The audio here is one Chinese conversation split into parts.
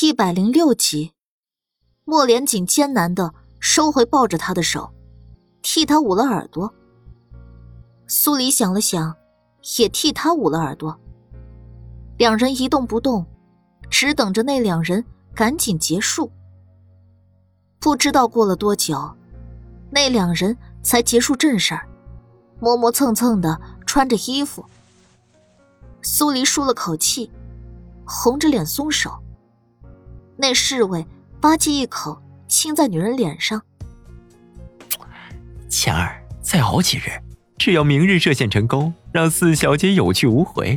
一百零六集，莫连锦艰难的收回抱着他的手，替他捂了耳朵。苏黎想了想，也替他捂了耳朵。两人一动不动，只等着那两人赶紧结束。不知道过了多久，那两人才结束正事儿，磨磨蹭蹭的穿着衣服。苏黎舒了口气，红着脸松手。那侍卫吧唧一口亲在女人脸上。倩儿，再熬几日，只要明日射线成功，让四小姐有去无回，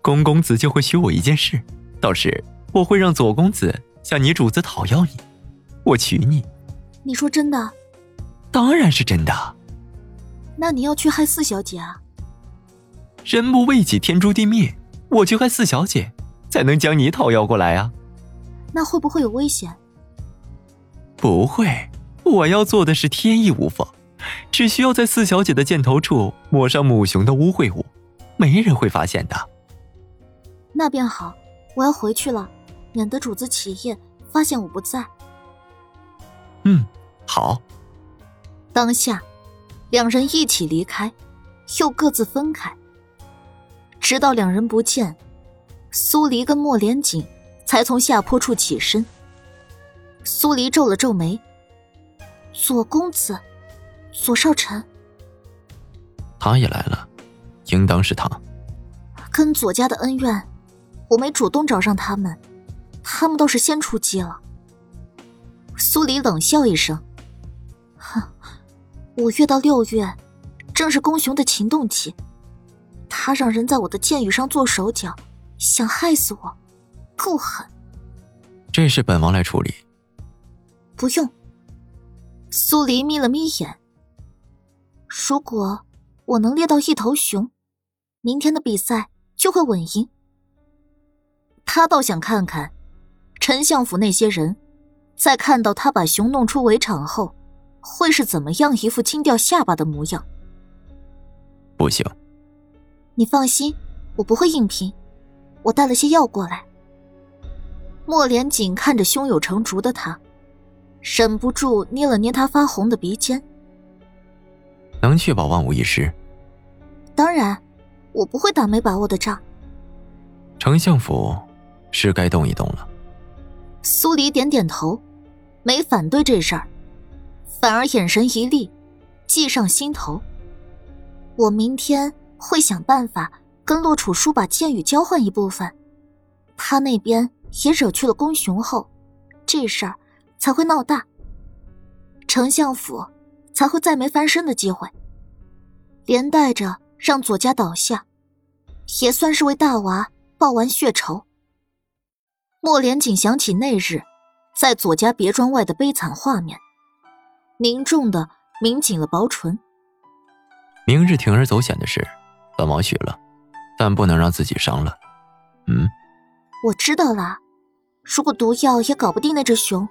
公公子就会许我一件事。到时我会让左公子向你主子讨要你，我娶你。你说真的？当然是真的。那你要去害四小姐啊？人不为己，天诛地灭。我去害四小姐，才能将你讨要过来啊。那会不会有危险？不会，我要做的是天衣无缝，只需要在四小姐的箭头处抹上母熊的污秽物，没人会发现的。那便好，我要回去了，免得主子起夜发现我不在。嗯，好。当下，两人一起离开，又各自分开，直到两人不见，苏黎跟莫连锦。才从下坡处起身。苏黎皱了皱眉：“左公子，左少臣，他也来了，应当是他。跟左家的恩怨，我没主动找上他们，他们倒是先出击了。”苏黎冷笑一声：“哼，五月到六月，正是公雄的情动期，他让人在我的剑雨上做手脚，想害死我。”够狠！这事本王来处理。不用。苏黎眯了眯眼。如果我能猎到一头熊，明天的比赛就会稳赢。他倒想看看，丞相府那些人，在看到他把熊弄出围场后，会是怎么样一副惊掉下巴的模样。不行。你放心，我不会硬拼。我带了些药过来。莫连锦看着胸有成竹的他，忍不住捏了捏他发红的鼻尖。能确保万无一失？当然，我不会打没把握的仗。丞相府是该动一动了。苏黎点点头，没反对这事儿，反而眼神一厉，计上心头。我明天会想办法跟洛楚书把剑雨交换一部分，他那边。也惹去了公雄后，这事儿才会闹大。丞相府才会再没翻身的机会，连带着让左家倒下，也算是为大娃报完血仇。莫连锦想起那日在左家别庄外的悲惨画面，凝重的抿紧了薄唇。明日铤而走险的事，本王许了，但不能让自己伤了。嗯。我知道了，如果毒药也搞不定那只熊，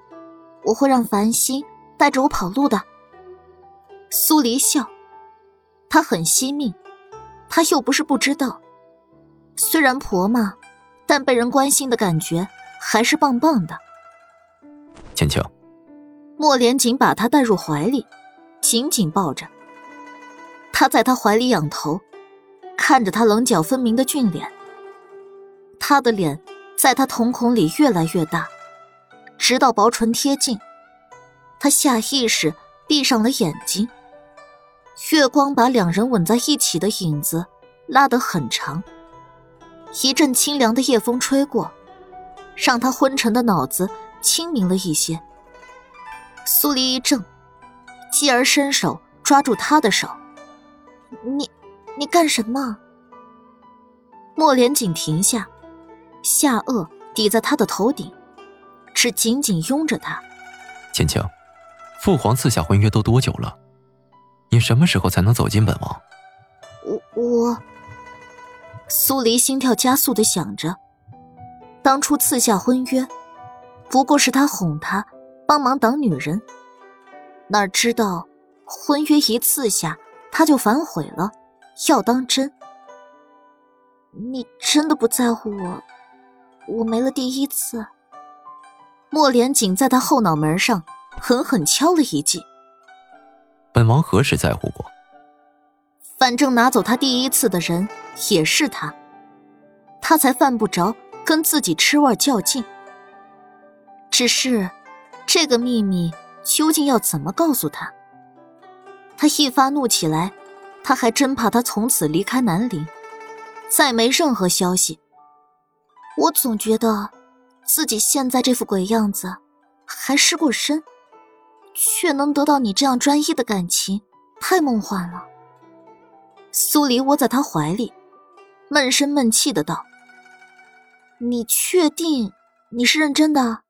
我会让繁星带着我跑路的。苏黎笑，他很惜命，他又不是不知道，虽然婆妈，但被人关心的感觉还是棒棒的。千秋，莫连锦把他带入怀里，紧紧抱着。他在他怀里仰头，看着他棱角分明的俊脸，他的脸。在他瞳孔里越来越大，直到薄唇贴近，他下意识闭上了眼睛。月光把两人吻在一起的影子拉得很长。一阵清凉的夜风吹过，让他昏沉的脑子清明了一些。苏黎一怔，继而伸手抓住他的手：“你，你干什么？”莫连锦停下。下颚抵在他的头顶，只紧紧拥着他。千秋，父皇赐下婚约都多久了？你什么时候才能走进本王？我我。苏黎心跳加速的想着，当初赐下婚约，不过是他哄他帮忙挡女人，哪知道婚约一赐下，他就反悔了，要当真。你真的不在乎我？我没了第一次，莫连锦在他后脑门上狠狠敲了一记。本王何时在乎过？反正拿走他第一次的人也是他，他才犯不着跟自己吃味较劲。只是，这个秘密究竟要怎么告诉他？他一发怒起来，他还真怕他从此离开南陵，再没任何消息。我总觉得，自己现在这副鬼样子，还失过身，却能得到你这样专一的感情，太梦幻了。苏黎窝在他怀里，闷声闷气的道：“你确定你是认真的？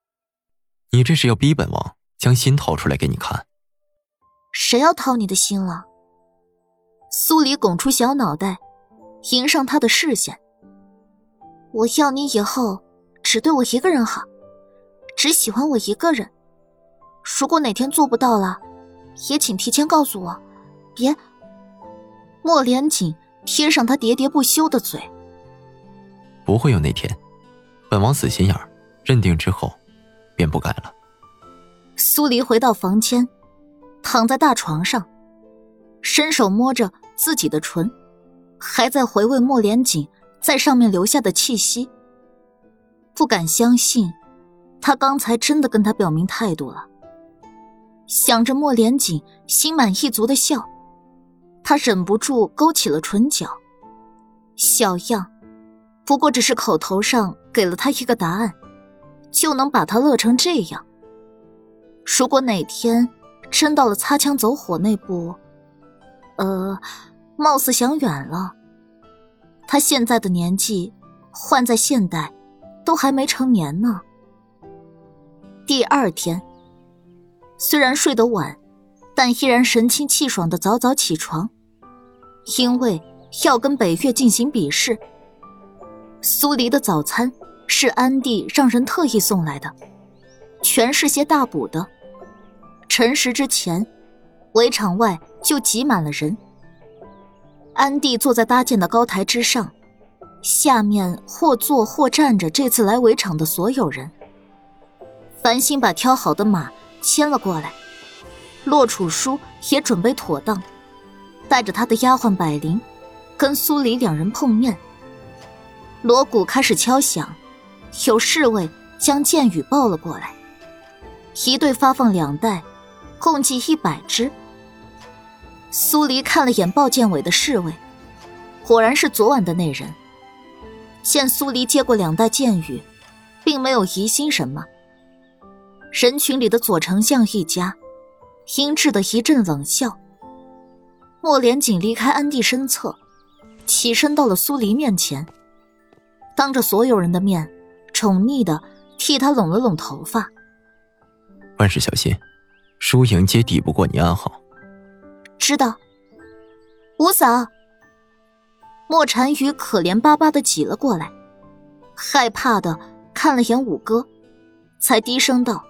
你这是要逼本王将心掏出来给你看？谁要掏你的心了？”苏黎拱出小脑袋，迎上他的视线：“我要你以后只对我一个人好，只喜欢我一个人。如果哪天做不到了，也请提前告诉我，别……”莫连锦贴上他喋喋不休的嘴，不会有那天。本王死心眼儿，认定之后，便不改了。苏黎回到房间，躺在大床上，伸手摸着自己的唇，还在回味莫连锦在上面留下的气息。不敢相信，他刚才真的跟他表明态度了。想着莫连锦心满意足的笑。他忍不住勾起了唇角，小样，不过只是口头上给了他一个答案，就能把他乐成这样。如果哪天真到了擦枪走火那步，呃，貌似想远了。他现在的年纪，换在现代，都还没成年呢。第二天，虽然睡得晚。但依然神清气爽的早早起床，因为要跟北岳进行比试。苏黎的早餐是安帝让人特意送来的，全是些大补的。辰时之前，围场外就挤满了人。安帝坐在搭建的高台之上，下面或坐或站着这次来围场的所有人。繁星把挑好的马牵了过来。洛楚书也准备妥当，带着他的丫鬟百灵，跟苏黎两人碰面。锣鼓开始敲响，有侍卫将箭羽抱了过来，一队发放两袋，共计一百支。苏黎看了眼抱箭尾的侍卫，果然是昨晚的那人。见苏黎接过两袋箭羽，并没有疑心什么。人群里的左丞相一家。阴鸷的一阵冷笑。莫连锦离开安帝身侧，起身到了苏黎面前，当着所有人的面，宠溺的替他拢了拢头发。万事小心，输赢皆抵不过你安好。知道。五嫂。莫禅羽可怜巴巴的挤了过来，害怕的看了眼五哥，才低声道：“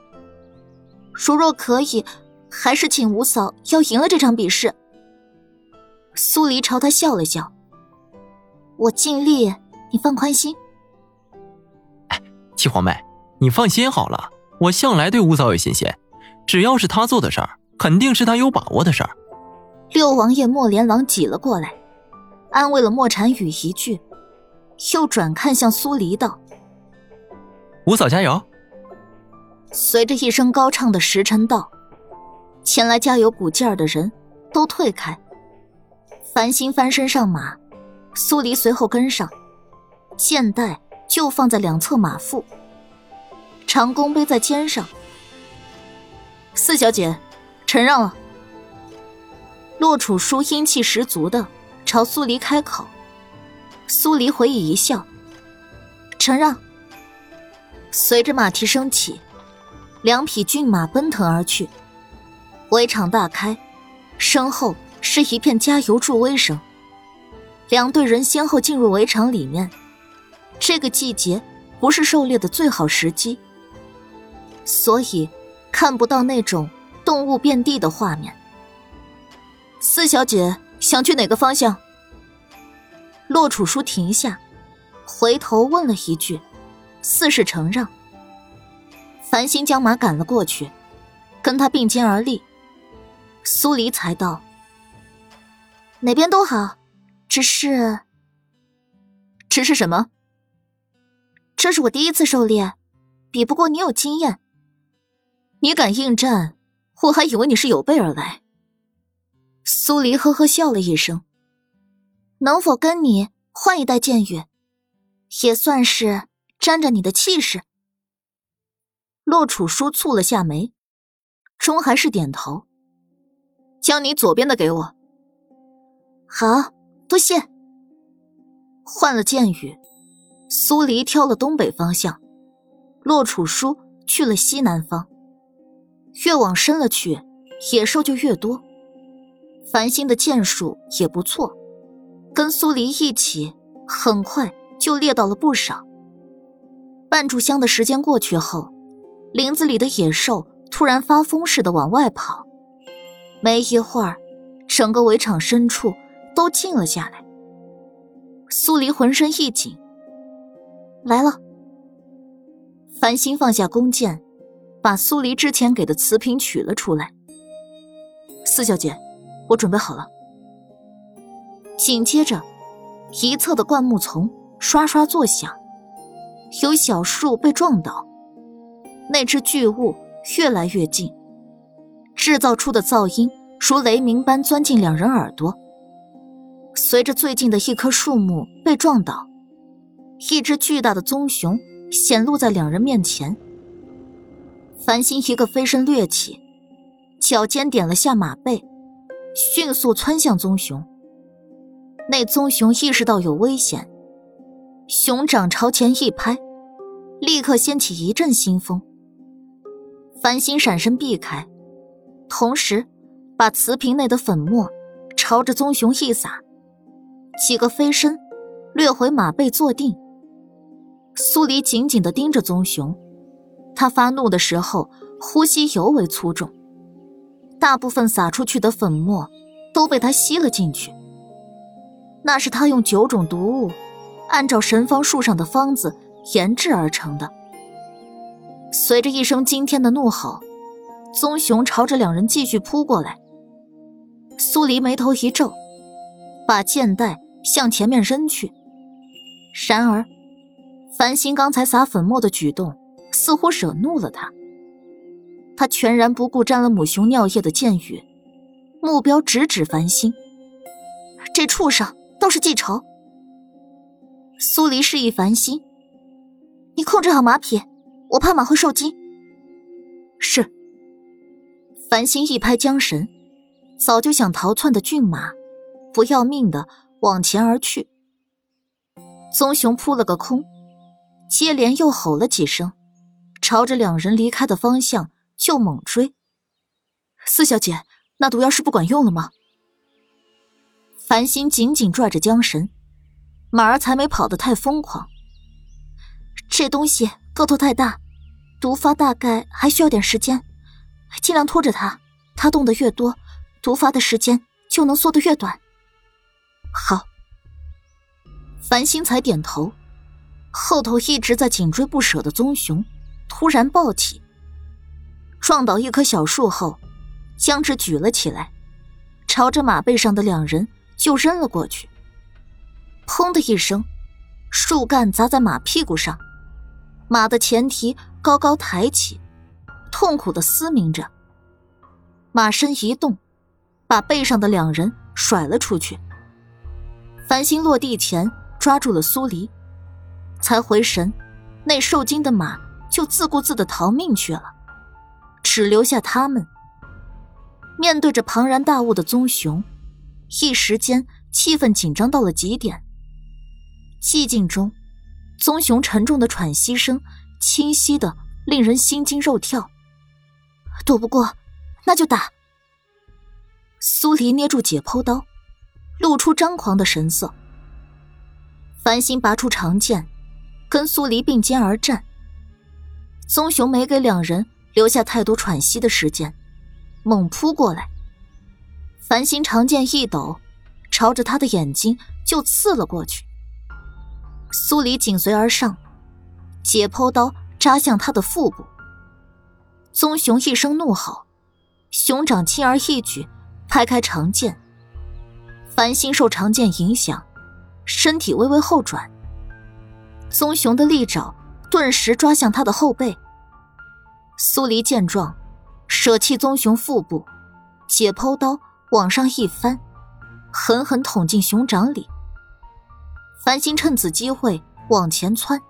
如若可以。”还是请五嫂要赢了这场比试。苏黎朝他笑了笑：“我尽力，你放宽心。”哎，七皇妹，你放心好了，我向来对五嫂有信心，只要是他做的事儿，肯定是他有把握的事儿。六王爷莫连郎挤了过来，安慰了莫禅雨一句，又转看向苏黎道：“五嫂加油。”随着一声高唱的时辰到。前来加油鼓劲儿的人都退开。繁星翻身上马，苏黎随后跟上，箭袋就放在两侧马腹，长弓背在肩上。四小姐，承让了。洛楚书英气十足的朝苏黎开口，苏黎回以一笑，承让。随着马蹄声起，两匹骏马奔腾而去。围场大开，身后是一片加油助威声。两队人先后进入围场里面。这个季节不是狩猎的最好时机，所以看不到那种动物遍地的画面。四小姐想去哪个方向？洛楚书停下，回头问了一句：“四是承让。”繁星将马赶了过去，跟他并肩而立。苏黎才道：“哪边都好，只是……只是什么？这是我第一次狩猎，比不过你有经验。你敢应战，我还以为你是有备而来。”苏黎呵呵笑了一声：“能否跟你换一袋剑雨，也算是沾着你的气势。”洛楚书蹙了下眉，终还是点头。将你左边的给我。好，多谢。换了剑雨，苏黎挑了东北方向，洛楚书去了西南方。越往深了去，野兽就越多。繁星的剑术也不错，跟苏黎一起，很快就猎到了不少。半炷香的时间过去后。林子里的野兽突然发疯似的往外跑，没一会儿，整个围场深处都静了下来。苏黎浑身一紧，来了。繁星放下弓箭，把苏黎之前给的瓷瓶取了出来。四小姐，我准备好了。紧接着，一侧的灌木丛刷刷作响，有小树被撞倒。那只巨物越来越近，制造出的噪音如雷鸣般钻进两人耳朵。随着最近的一棵树木被撞倒，一只巨大的棕熊显露在两人面前。繁星一个飞身掠起，脚尖点了下马背，迅速窜向棕熊。那棕熊意识到有危险，熊掌朝前一拍，立刻掀起一阵腥风。繁星闪身避开，同时把瓷瓶内的粉末朝着棕熊一撒，几个飞身掠回马背坐定。苏黎紧紧地盯着棕熊，他发怒的时候呼吸尤为粗重，大部分撒出去的粉末都被他吸了进去。那是他用九种毒物按照神方术上的方子研制而成的。随着一声惊天的怒吼，棕熊朝着两人继续扑过来。苏黎眉头一皱，把剑袋向前面扔去。然而，繁星刚才撒粉末的举动似乎惹怒了他。他全然不顾沾了母熊尿液的剑雨，目标直指繁星。这畜生倒是记仇。苏黎示意繁星：“你控制好马匹。”我怕马会受惊。是。繁星一拍缰绳，早就想逃窜的骏马，不要命的往前而去。棕熊扑了个空，接连又吼了几声，朝着两人离开的方向就猛追。四小姐，那毒药是不管用了吗？繁星紧紧拽着缰绳，马儿才没跑得太疯狂。这东西。个头太大，毒发大概还需要点时间，尽量拖着它。它动得越多，毒发的时间就能缩得越短。好。繁星才点头。后头一直在紧追不舍的棕熊突然暴起，撞倒一棵小树后，将之举了起来，朝着马背上的两人就扔了过去。砰的一声，树干砸在马屁股上。马的前蹄高高抬起，痛苦的嘶鸣着。马身一动，把背上的两人甩了出去。繁星落地前抓住了苏黎，才回神，那受惊的马就自顾自的逃命去了，只留下他们。面对着庞然大物的棕熊，一时间气氛紧张到了极点。寂静中。棕熊沉重的喘息声，清晰的令人心惊肉跳。躲不过，那就打。苏黎捏住解剖刀，露出张狂的神色。繁星拔出长剑，跟苏黎并肩而战。棕熊没给两人留下太多喘息的时间，猛扑过来。繁星长剑一抖，朝着他的眼睛就刺了过去。苏黎紧随而上，解剖刀扎向他的腹部，棕熊一声怒吼，熊掌轻而易举拍开长剑。繁星受长剑影响，身体微微后转。棕熊的利爪顿时抓向他的后背。苏黎见状，舍弃棕熊腹部，解剖刀往上一翻，狠狠捅进熊掌里。繁星趁此机会往前窜，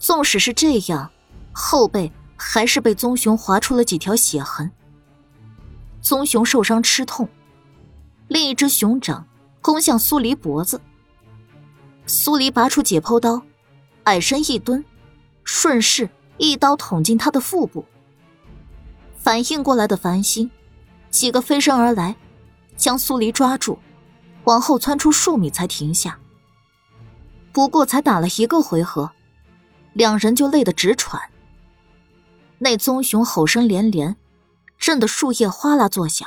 纵使是这样，后背还是被棕熊划出了几条血痕。棕熊受伤吃痛，另一只熊掌攻向苏黎脖子。苏黎拔出解剖刀，矮身一蹲，顺势一刀捅进他的腹部。反应过来的繁星，几个飞身而来，将苏黎抓住，往后窜出数米才停下。不过才打了一个回合，两人就累得直喘。那棕熊吼声连连，震得树叶哗啦作响。